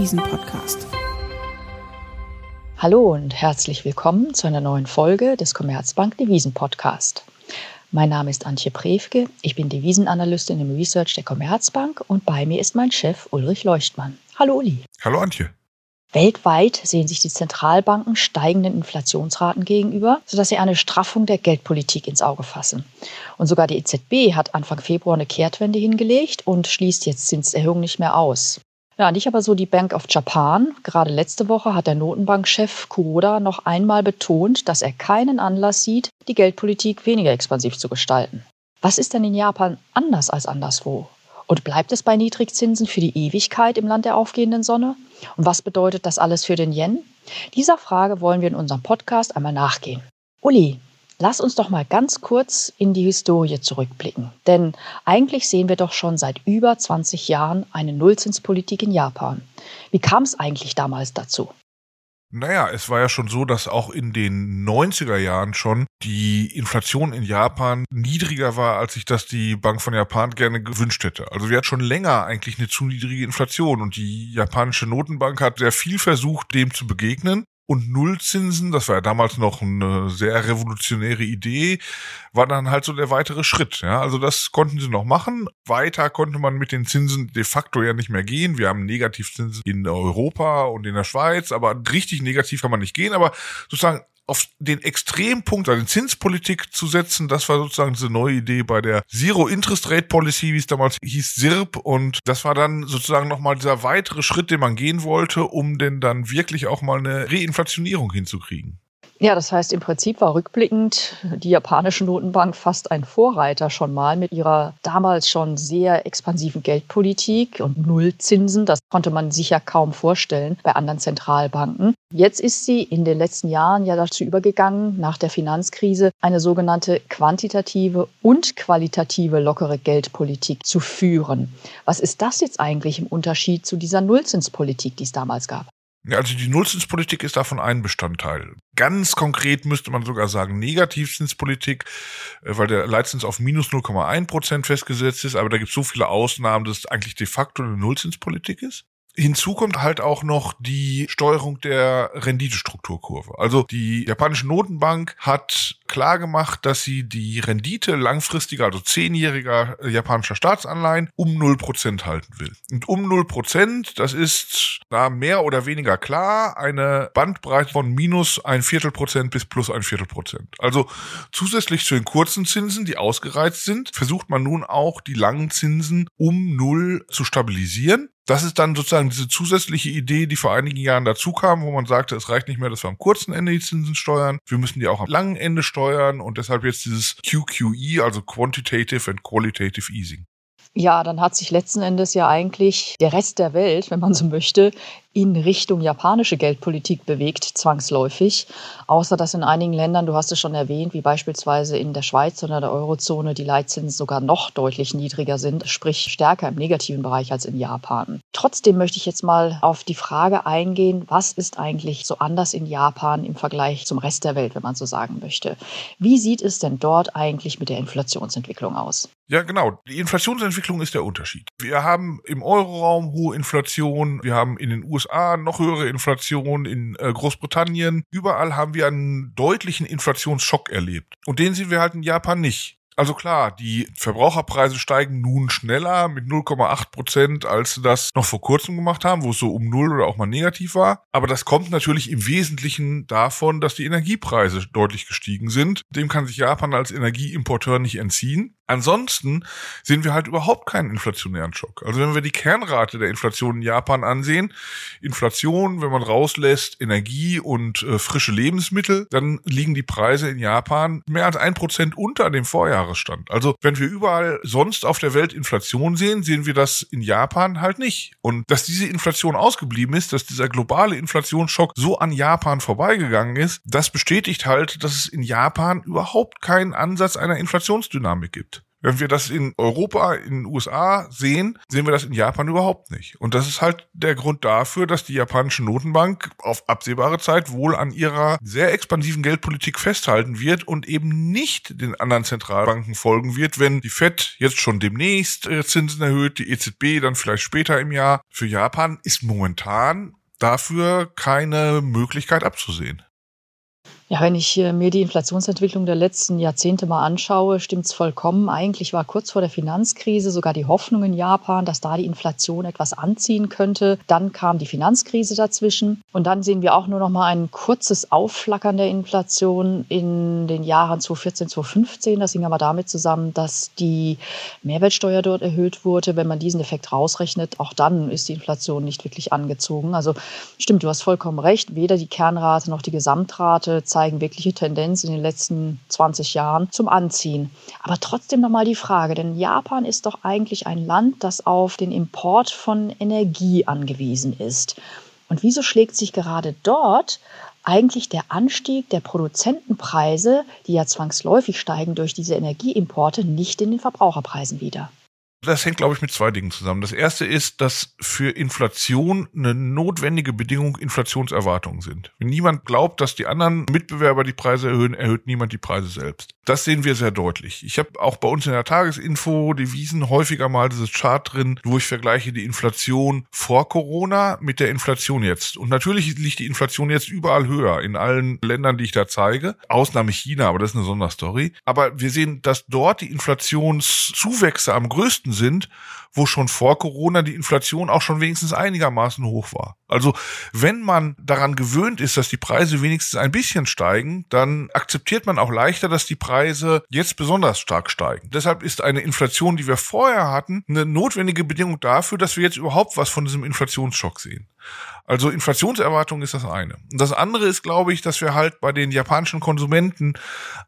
Devisen-Podcast. Hallo und herzlich willkommen zu einer neuen Folge des Commerzbank Devisen Podcast. Mein Name ist Antje Prewke, ich bin Devisenanalystin im Research der Commerzbank und bei mir ist mein Chef Ulrich Leuchtmann. Hallo Uli. Hallo Antje. Weltweit sehen sich die Zentralbanken steigenden Inflationsraten gegenüber, sodass sie eine Straffung der Geldpolitik ins Auge fassen. Und sogar die EZB hat Anfang Februar eine Kehrtwende hingelegt und schließt jetzt Zinserhöhungen nicht mehr aus. Ja, nicht aber so die Bank of Japan. Gerade letzte Woche hat der Notenbankchef Kuroda noch einmal betont, dass er keinen Anlass sieht, die Geldpolitik weniger expansiv zu gestalten. Was ist denn in Japan anders als anderswo? Und bleibt es bei Niedrigzinsen für die Ewigkeit im Land der aufgehenden Sonne? Und was bedeutet das alles für den Yen? Dieser Frage wollen wir in unserem Podcast einmal nachgehen. Uli, lass uns doch mal ganz kurz in die Historie zurückblicken. Denn eigentlich sehen wir doch schon seit über 20 Jahren eine Nullzinspolitik in Japan. Wie kam es eigentlich damals dazu? Naja, es war ja schon so, dass auch in den 90er Jahren schon die Inflation in Japan niedriger war, als sich das die Bank von Japan gerne gewünscht hätte. Also wir hatten schon länger eigentlich eine zu niedrige Inflation und die japanische Notenbank hat sehr viel versucht, dem zu begegnen und Nullzinsen, das war ja damals noch eine sehr revolutionäre Idee, war dann halt so der weitere Schritt. Ja, also das konnten sie noch machen. Weiter konnte man mit den Zinsen de facto ja nicht mehr gehen. Wir haben Negativzinsen in Europa und in der Schweiz, aber richtig negativ kann man nicht gehen. Aber sozusagen auf den Extrempunkt, also Zinspolitik zu setzen, das war sozusagen diese neue Idee bei der Zero Interest Rate Policy, wie es damals hieß, SIRP. Und das war dann sozusagen nochmal dieser weitere Schritt, den man gehen wollte, um denn dann wirklich auch mal eine Reinflationierung hinzukriegen. Ja, das heißt, im Prinzip war rückblickend die japanische Notenbank fast ein Vorreiter schon mal mit ihrer damals schon sehr expansiven Geldpolitik und Nullzinsen. Das konnte man sich ja kaum vorstellen bei anderen Zentralbanken. Jetzt ist sie in den letzten Jahren ja dazu übergegangen, nach der Finanzkrise eine sogenannte quantitative und qualitative lockere Geldpolitik zu führen. Was ist das jetzt eigentlich im Unterschied zu dieser Nullzinspolitik, die es damals gab? Also die Nullzinspolitik ist davon ein Bestandteil. Ganz konkret müsste man sogar sagen Negativzinspolitik, äh, weil der Leitzins auf minus 0,1 Prozent festgesetzt ist, aber da gibt es so viele Ausnahmen, dass es eigentlich de facto eine Nullzinspolitik ist. Hinzu kommt halt auch noch die Steuerung der Renditestrukturkurve. Also die japanische Notenbank hat klar gemacht, dass sie die Rendite langfristiger, also zehnjähriger japanischer Staatsanleihen um 0% halten will. Und um 0%, das ist da mehr oder weniger klar eine Bandbreite von minus ein Viertel Prozent bis plus ein Viertel Prozent. Also zusätzlich zu den kurzen Zinsen, die ausgereizt sind, versucht man nun auch die langen Zinsen um null zu stabilisieren. Das ist dann sozusagen diese zusätzliche Idee, die vor einigen Jahren dazu kam, wo man sagte, es reicht nicht mehr, dass wir am kurzen Ende die Zinsen steuern, wir müssen die auch am langen Ende steuern und deshalb jetzt dieses QQE, also Quantitative and Qualitative Easing. Ja, dann hat sich letzten Endes ja eigentlich der Rest der Welt, wenn man so möchte, in Richtung japanische Geldpolitik bewegt, zwangsläufig. Außer dass in einigen Ländern, du hast es schon erwähnt, wie beispielsweise in der Schweiz oder der Eurozone, die Leitzinsen sogar noch deutlich niedriger sind, sprich stärker im negativen Bereich als in Japan. Trotzdem möchte ich jetzt mal auf die Frage eingehen, was ist eigentlich so anders in Japan im Vergleich zum Rest der Welt, wenn man so sagen möchte. Wie sieht es denn dort eigentlich mit der Inflationsentwicklung aus? Ja, genau. Die Inflationsentwicklung ist der Unterschied. Wir haben im Euroraum hohe Inflation, wir haben in den USA USA noch höhere Inflation, in äh, Großbritannien. Überall haben wir einen deutlichen Inflationsschock erlebt. Und den sehen wir halt in Japan nicht. Also klar, die Verbraucherpreise steigen nun schneller mit 0,8 Prozent, als sie das noch vor kurzem gemacht haben, wo es so um null oder auch mal negativ war. Aber das kommt natürlich im Wesentlichen davon, dass die Energiepreise deutlich gestiegen sind. Dem kann sich Japan als Energieimporteur nicht entziehen. Ansonsten sehen wir halt überhaupt keinen inflationären Schock. Also wenn wir die Kernrate der Inflation in Japan ansehen, Inflation, wenn man rauslässt, Energie und äh, frische Lebensmittel, dann liegen die Preise in Japan mehr als ein Prozent unter dem Vorjahresstand. Also wenn wir überall sonst auf der Welt Inflation sehen, sehen wir das in Japan halt nicht. Und dass diese Inflation ausgeblieben ist, dass dieser globale Inflationsschock so an Japan vorbeigegangen ist, das bestätigt halt, dass es in Japan überhaupt keinen Ansatz einer Inflationsdynamik gibt. Wenn wir das in Europa, in den USA sehen, sehen wir das in Japan überhaupt nicht. Und das ist halt der Grund dafür, dass die japanische Notenbank auf absehbare Zeit wohl an ihrer sehr expansiven Geldpolitik festhalten wird und eben nicht den anderen Zentralbanken folgen wird, wenn die Fed jetzt schon demnächst äh, Zinsen erhöht, die EZB dann vielleicht später im Jahr. Für Japan ist momentan dafür keine Möglichkeit abzusehen. Ja, wenn ich mir die Inflationsentwicklung der letzten Jahrzehnte mal anschaue, stimmt es vollkommen. Eigentlich war kurz vor der Finanzkrise sogar die Hoffnung in Japan, dass da die Inflation etwas anziehen könnte. Dann kam die Finanzkrise dazwischen und dann sehen wir auch nur noch mal ein kurzes Aufflackern der Inflation in den Jahren 2014, 2015. Das hing aber damit zusammen, dass die Mehrwertsteuer dort erhöht wurde. Wenn man diesen Effekt rausrechnet, auch dann ist die Inflation nicht wirklich angezogen. Also stimmt, du hast vollkommen recht. Weder die Kernrate noch die Gesamtrate zeigen zeigen wirkliche Tendenz in den letzten 20 Jahren zum Anziehen. Aber trotzdem nochmal die Frage, denn Japan ist doch eigentlich ein Land, das auf den Import von Energie angewiesen ist. Und wieso schlägt sich gerade dort eigentlich der Anstieg der Produzentenpreise, die ja zwangsläufig steigen durch diese Energieimporte, nicht in den Verbraucherpreisen wieder? Das hängt, glaube ich, mit zwei Dingen zusammen. Das erste ist, dass für Inflation eine notwendige Bedingung Inflationserwartungen sind. Wenn niemand glaubt, dass die anderen Mitbewerber die Preise erhöhen, erhöht niemand die Preise selbst. Das sehen wir sehr deutlich. Ich habe auch bei uns in der Tagesinfo Devisen häufiger mal dieses Chart drin, wo ich vergleiche die Inflation vor Corona mit der Inflation jetzt. Und natürlich liegt die Inflation jetzt überall höher in allen Ländern, die ich da zeige. Ausnahme China, aber das ist eine Sonderstory. Aber wir sehen, dass dort die Inflationszuwächse am größten sind, wo schon vor Corona die Inflation auch schon wenigstens einigermaßen hoch war. Also wenn man daran gewöhnt ist, dass die Preise wenigstens ein bisschen steigen, dann akzeptiert man auch leichter, dass die Preise jetzt besonders stark steigen. Deshalb ist eine Inflation, die wir vorher hatten, eine notwendige Bedingung dafür, dass wir jetzt überhaupt was von diesem Inflationsschock sehen. Also Inflationserwartung ist das eine. Und das andere ist, glaube ich, dass wir halt bei den japanischen Konsumenten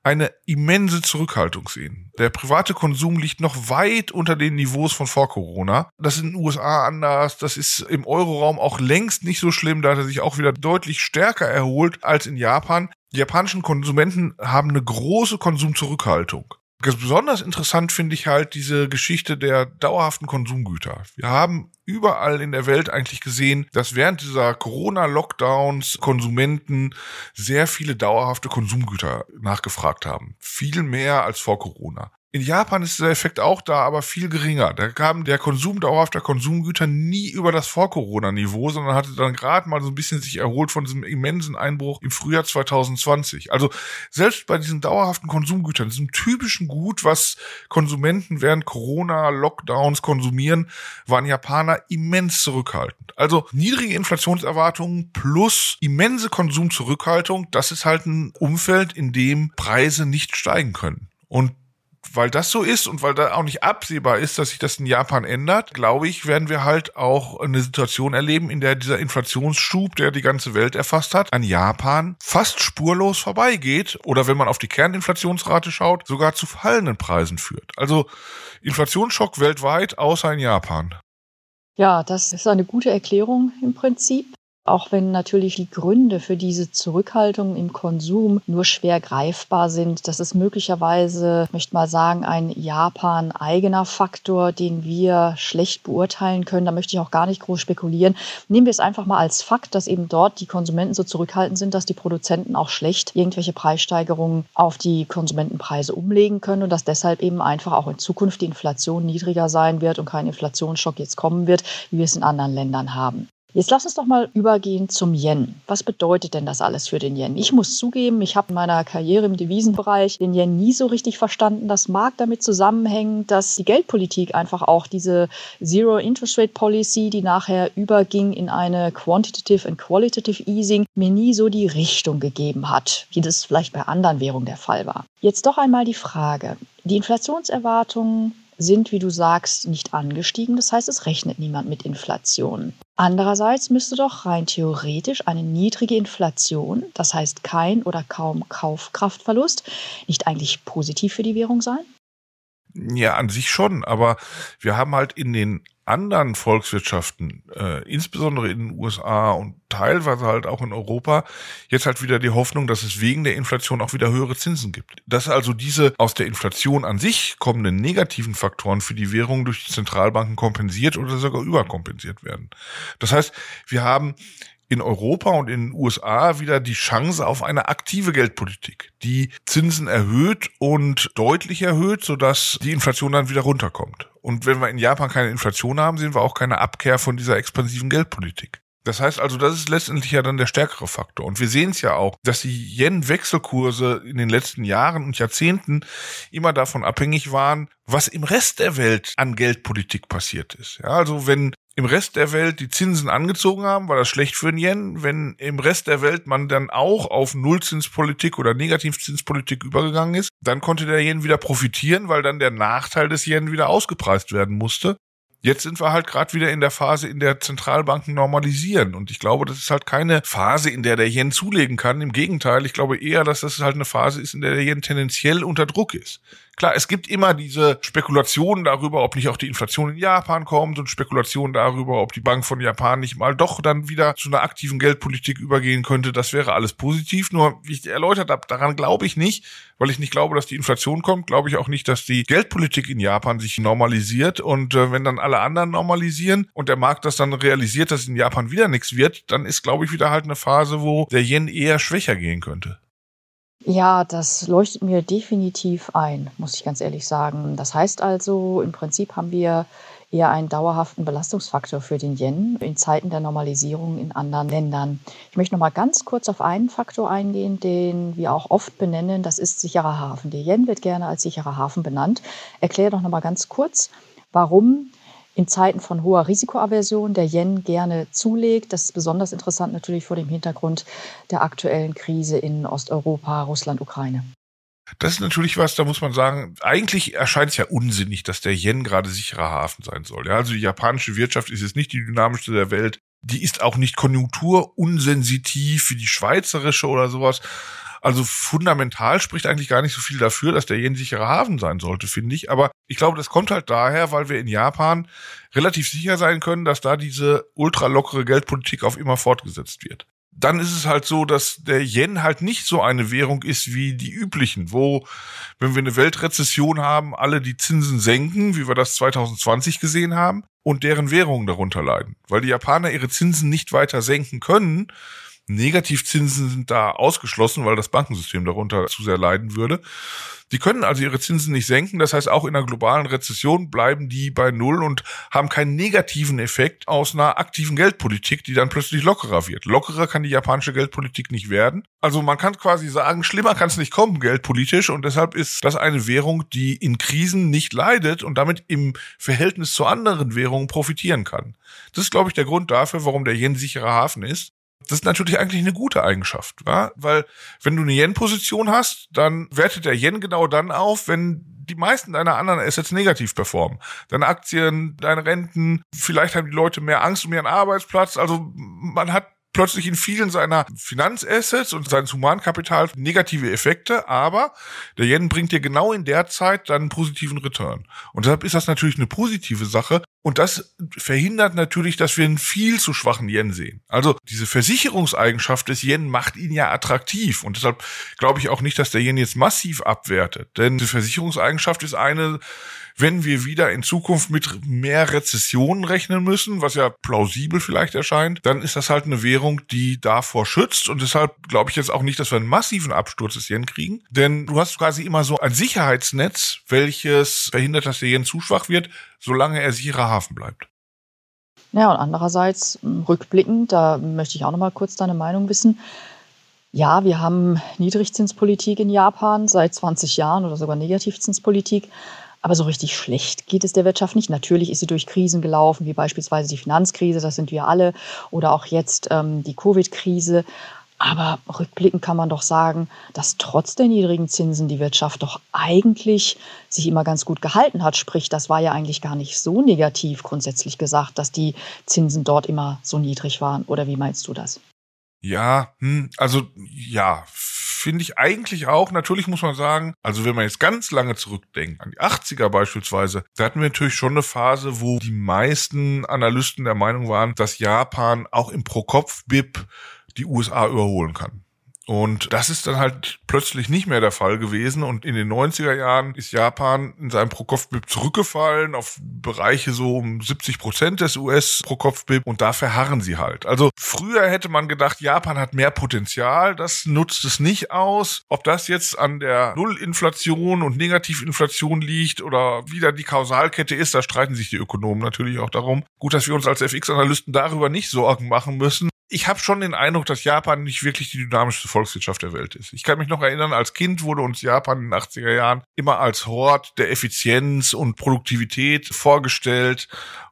eine immense Zurückhaltung sehen. Der private Konsum liegt noch weit unter den Niveaus von vor Corona. Das ist in den USA anders. Das ist im Euroraum auch längst nicht so schlimm. Da hat er sich auch wieder deutlich stärker erholt als in Japan. Die japanischen Konsumenten haben eine große Konsumzurückhaltung. Besonders interessant finde ich halt diese Geschichte der dauerhaften Konsumgüter. Wir haben überall in der Welt eigentlich gesehen, dass während dieser Corona-Lockdowns Konsumenten sehr viele dauerhafte Konsumgüter nachgefragt haben. Viel mehr als vor Corona. In Japan ist der Effekt auch da, aber viel geringer. Da kam der Konsum dauerhafter Konsumgüter nie über das Vor-Corona-Niveau, sondern hatte dann gerade mal so ein bisschen sich erholt von diesem immensen Einbruch im Frühjahr 2020. Also selbst bei diesen dauerhaften Konsumgütern, diesem typischen Gut, was Konsumenten während Corona-Lockdowns konsumieren, waren Japaner immens zurückhaltend. Also niedrige Inflationserwartungen plus immense Konsumzurückhaltung, das ist halt ein Umfeld, in dem Preise nicht steigen können. Und weil das so ist und weil da auch nicht absehbar ist, dass sich das in Japan ändert, glaube ich, werden wir halt auch eine Situation erleben, in der dieser Inflationsschub, der die ganze Welt erfasst hat, an Japan fast spurlos vorbeigeht oder wenn man auf die Kerninflationsrate schaut, sogar zu fallenden Preisen führt. Also Inflationsschock weltweit, außer in Japan. Ja, das ist eine gute Erklärung im Prinzip. Auch wenn natürlich die Gründe für diese Zurückhaltung im Konsum nur schwer greifbar sind, das ist möglicherweise, ich möchte mal sagen, ein Japan-eigener Faktor, den wir schlecht beurteilen können. Da möchte ich auch gar nicht groß spekulieren. Nehmen wir es einfach mal als Fakt, dass eben dort die Konsumenten so zurückhaltend sind, dass die Produzenten auch schlecht irgendwelche Preissteigerungen auf die Konsumentenpreise umlegen können und dass deshalb eben einfach auch in Zukunft die Inflation niedriger sein wird und kein Inflationsschock jetzt kommen wird, wie wir es in anderen Ländern haben. Jetzt lass uns doch mal übergehen zum Yen. Was bedeutet denn das alles für den Yen? Ich muss zugeben, ich habe in meiner Karriere im Devisenbereich den Yen nie so richtig verstanden. Das mag damit zusammenhängen, dass die Geldpolitik einfach auch diese Zero Interest Rate Policy, die nachher überging in eine Quantitative and Qualitative Easing, mir nie so die Richtung gegeben hat, wie das vielleicht bei anderen Währungen der Fall war. Jetzt doch einmal die Frage. Die Inflationserwartungen sind, wie du sagst, nicht angestiegen. Das heißt, es rechnet niemand mit Inflation. Andererseits müsste doch rein theoretisch eine niedrige Inflation, das heißt kein oder kaum Kaufkraftverlust, nicht eigentlich positiv für die Währung sein? Ja, an sich schon, aber wir haben halt in den anderen Volkswirtschaften, äh, insbesondere in den USA und teilweise halt auch in Europa, jetzt halt wieder die Hoffnung, dass es wegen der Inflation auch wieder höhere Zinsen gibt. Dass also diese aus der Inflation an sich kommenden negativen Faktoren für die Währung durch die Zentralbanken kompensiert oder sogar überkompensiert werden. Das heißt, wir haben in Europa und in den USA wieder die Chance auf eine aktive Geldpolitik, die Zinsen erhöht und deutlich erhöht, sodass die Inflation dann wieder runterkommt. Und wenn wir in Japan keine Inflation haben, sehen wir auch keine Abkehr von dieser expansiven Geldpolitik. Das heißt also, das ist letztendlich ja dann der stärkere Faktor. Und wir sehen es ja auch, dass die Yen-Wechselkurse in den letzten Jahren und Jahrzehnten immer davon abhängig waren, was im Rest der Welt an Geldpolitik passiert ist. Ja, also wenn im Rest der Welt die Zinsen angezogen haben, war das schlecht für den Yen. Wenn im Rest der Welt man dann auch auf Nullzinspolitik oder Negativzinspolitik übergegangen ist, dann konnte der Yen wieder profitieren, weil dann der Nachteil des Yen wieder ausgepreist werden musste. Jetzt sind wir halt gerade wieder in der Phase, in der Zentralbanken normalisieren. Und ich glaube, das ist halt keine Phase, in der der Yen zulegen kann. Im Gegenteil, ich glaube eher, dass das halt eine Phase ist, in der der Yen tendenziell unter Druck ist. Klar, es gibt immer diese Spekulationen darüber, ob nicht auch die Inflation in Japan kommt und Spekulationen darüber, ob die Bank von Japan nicht mal doch dann wieder zu einer aktiven Geldpolitik übergehen könnte. Das wäre alles positiv. Nur, wie ich erläutert habe, daran glaube ich nicht, weil ich nicht glaube, dass die Inflation kommt, glaube ich auch nicht, dass die Geldpolitik in Japan sich normalisiert. Und äh, wenn dann alle anderen normalisieren und der Markt das dann realisiert, dass in Japan wieder nichts wird, dann ist, glaube ich, wieder halt eine Phase, wo der Yen eher schwächer gehen könnte. Ja, das leuchtet mir definitiv ein, muss ich ganz ehrlich sagen. Das heißt also, im Prinzip haben wir eher einen dauerhaften Belastungsfaktor für den Yen in Zeiten der Normalisierung in anderen Ländern. Ich möchte noch mal ganz kurz auf einen Faktor eingehen, den wir auch oft benennen, das ist sicherer Hafen. Der Yen wird gerne als sicherer Hafen benannt. Erkläre doch noch mal ganz kurz, warum in Zeiten von hoher Risikoaversion der Yen gerne zulegt. Das ist besonders interessant natürlich vor dem Hintergrund der aktuellen Krise in Osteuropa, Russland, Ukraine. Das ist natürlich was, da muss man sagen, eigentlich erscheint es ja unsinnig, dass der Yen gerade sicherer Hafen sein soll. Ja, also die japanische Wirtschaft ist jetzt nicht die dynamischste der Welt. Die ist auch nicht konjunkturunsensitiv wie die schweizerische oder sowas. Also fundamental spricht eigentlich gar nicht so viel dafür, dass der Yen sicherer Hafen sein sollte, finde ich. Aber ich glaube, das kommt halt daher, weil wir in Japan relativ sicher sein können, dass da diese ultralockere Geldpolitik auf immer fortgesetzt wird dann ist es halt so, dass der Yen halt nicht so eine Währung ist wie die üblichen, wo, wenn wir eine Weltrezession haben, alle die Zinsen senken, wie wir das 2020 gesehen haben, und deren Währungen darunter leiden. Weil die Japaner ihre Zinsen nicht weiter senken können, Negativzinsen sind da ausgeschlossen, weil das Bankensystem darunter zu sehr leiden würde. Die können also ihre Zinsen nicht senken. Das heißt, auch in einer globalen Rezession bleiben die bei Null und haben keinen negativen Effekt aus einer aktiven Geldpolitik, die dann plötzlich lockerer wird. Lockerer kann die japanische Geldpolitik nicht werden. Also man kann quasi sagen, schlimmer kann es nicht kommen, geldpolitisch. Und deshalb ist das eine Währung, die in Krisen nicht leidet und damit im Verhältnis zu anderen Währungen profitieren kann. Das ist, glaube ich, der Grund dafür, warum der Yen sicherer Hafen ist. Das ist natürlich eigentlich eine gute Eigenschaft, wa? weil wenn du eine Yen-Position hast, dann wertet der Yen genau dann auf, wenn die meisten deiner anderen Assets negativ performen. Deine Aktien, deine Renten, vielleicht haben die Leute mehr Angst um ihren Arbeitsplatz. Also man hat plötzlich in vielen seiner Finanzassets und seines Humankapital negative Effekte, aber der Yen bringt dir genau in der Zeit dann einen positiven Return. Und deshalb ist das natürlich eine positive Sache. Und das verhindert natürlich, dass wir einen viel zu schwachen Yen sehen. Also diese Versicherungseigenschaft des Yen macht ihn ja attraktiv. Und deshalb glaube ich auch nicht, dass der Yen jetzt massiv abwertet. Denn die Versicherungseigenschaft ist eine, wenn wir wieder in Zukunft mit mehr Rezessionen rechnen müssen, was ja plausibel vielleicht erscheint, dann ist das halt eine Währung, die davor schützt. Und deshalb glaube ich jetzt auch nicht, dass wir einen massiven Absturz des Yen kriegen. Denn du hast quasi immer so ein Sicherheitsnetz, welches verhindert, dass der Yen zu schwach wird, solange er sicherer Hafen bleibt. Ja, und andererseits rückblickend, da möchte ich auch noch mal kurz deine Meinung wissen. Ja, wir haben Niedrigzinspolitik in Japan seit 20 Jahren oder sogar Negativzinspolitik. Aber so richtig schlecht geht es der Wirtschaft nicht. Natürlich ist sie durch Krisen gelaufen, wie beispielsweise die Finanzkrise, das sind wir alle, oder auch jetzt ähm, die Covid-Krise. Aber rückblickend kann man doch sagen, dass trotz der niedrigen Zinsen die Wirtschaft doch eigentlich sich immer ganz gut gehalten hat. Sprich, das war ja eigentlich gar nicht so negativ grundsätzlich gesagt, dass die Zinsen dort immer so niedrig waren. Oder wie meinst du das? Ja, hm, also ja, finde ich eigentlich auch. Natürlich muss man sagen, also wenn man jetzt ganz lange zurückdenkt, an die 80er beispielsweise, da hatten wir natürlich schon eine Phase, wo die meisten Analysten der Meinung waren, dass Japan auch im Pro-Kopf-BIP die USA überholen kann. Und das ist dann halt plötzlich nicht mehr der Fall gewesen. Und in den 90er Jahren ist Japan in seinem Pro-Kopf-BIP zurückgefallen auf Bereiche so um 70 Prozent des US-Pro-Kopf-BIP. Und da verharren sie halt. Also früher hätte man gedacht, Japan hat mehr Potenzial. Das nutzt es nicht aus. Ob das jetzt an der Nullinflation und Negativinflation liegt oder wieder die Kausalkette ist, da streiten sich die Ökonomen natürlich auch darum. Gut, dass wir uns als FX-Analysten darüber nicht Sorgen machen müssen ich habe schon den Eindruck, dass Japan nicht wirklich die dynamischste Volkswirtschaft der Welt ist. Ich kann mich noch erinnern, als Kind wurde uns Japan in den 80er Jahren immer als Hort der Effizienz und Produktivität vorgestellt.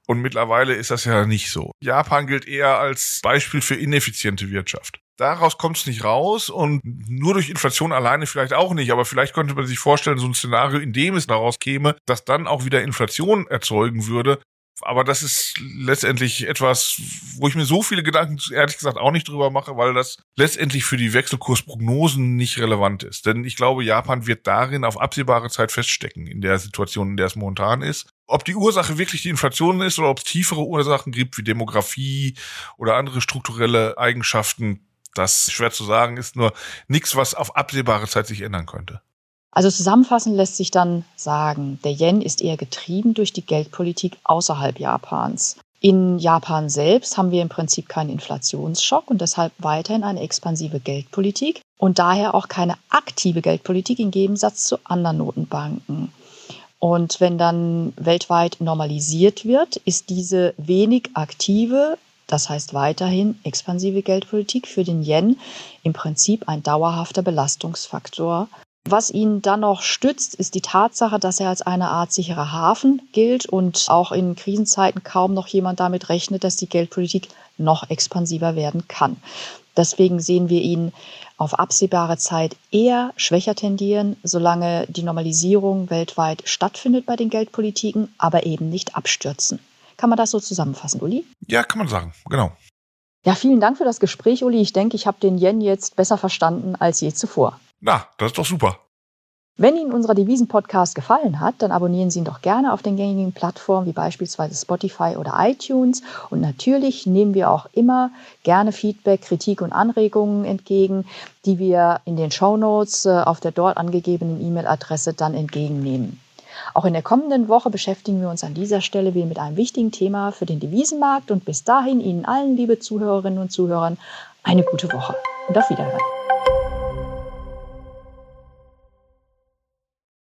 Und mittlerweile ist das ja nicht so. Japan gilt eher als Beispiel für ineffiziente Wirtschaft. Daraus kommt es nicht raus und nur durch Inflation alleine vielleicht auch nicht, aber vielleicht könnte man sich vorstellen, so ein Szenario, in dem es daraus käme, dass dann auch wieder Inflation erzeugen würde, aber das ist letztendlich etwas, wo ich mir so viele Gedanken ehrlich gesagt auch nicht drüber mache, weil das letztendlich für die Wechselkursprognosen nicht relevant ist. Denn ich glaube, Japan wird darin auf absehbare Zeit feststecken, in der Situation, in der es momentan ist. Ob die Ursache wirklich die Inflation ist oder ob es tiefere Ursachen gibt, wie Demografie oder andere strukturelle Eigenschaften, das schwer zu sagen, ist nur nichts, was auf absehbare Zeit sich ändern könnte. Also zusammenfassend lässt sich dann sagen, der Yen ist eher getrieben durch die Geldpolitik außerhalb Japans. In Japan selbst haben wir im Prinzip keinen Inflationsschock und deshalb weiterhin eine expansive Geldpolitik und daher auch keine aktive Geldpolitik im Gegensatz zu anderen Notenbanken. Und wenn dann weltweit normalisiert wird, ist diese wenig aktive, das heißt weiterhin expansive Geldpolitik für den Yen im Prinzip ein dauerhafter Belastungsfaktor was ihn dann noch stützt, ist die Tatsache, dass er als eine Art sicherer Hafen gilt und auch in Krisenzeiten kaum noch jemand damit rechnet, dass die Geldpolitik noch expansiver werden kann. Deswegen sehen wir ihn auf absehbare Zeit eher schwächer tendieren, solange die Normalisierung weltweit stattfindet bei den Geldpolitiken, aber eben nicht abstürzen. Kann man das so zusammenfassen, Uli? Ja, kann man sagen, genau. Ja, vielen Dank für das Gespräch, Uli. Ich denke, ich habe den Yen jetzt besser verstanden als je zuvor. Na, das ist doch super. Wenn Ihnen unser Devisen-Podcast gefallen hat, dann abonnieren Sie ihn doch gerne auf den gängigen Plattformen wie beispielsweise Spotify oder iTunes. Und natürlich nehmen wir auch immer gerne Feedback, Kritik und Anregungen entgegen, die wir in den Show Notes äh, auf der dort angegebenen E-Mail-Adresse dann entgegennehmen. Auch in der kommenden Woche beschäftigen wir uns an dieser Stelle wieder mit einem wichtigen Thema für den Devisenmarkt und bis dahin Ihnen allen, liebe Zuhörerinnen und Zuhörern, eine gute Woche und auf Wiederhören.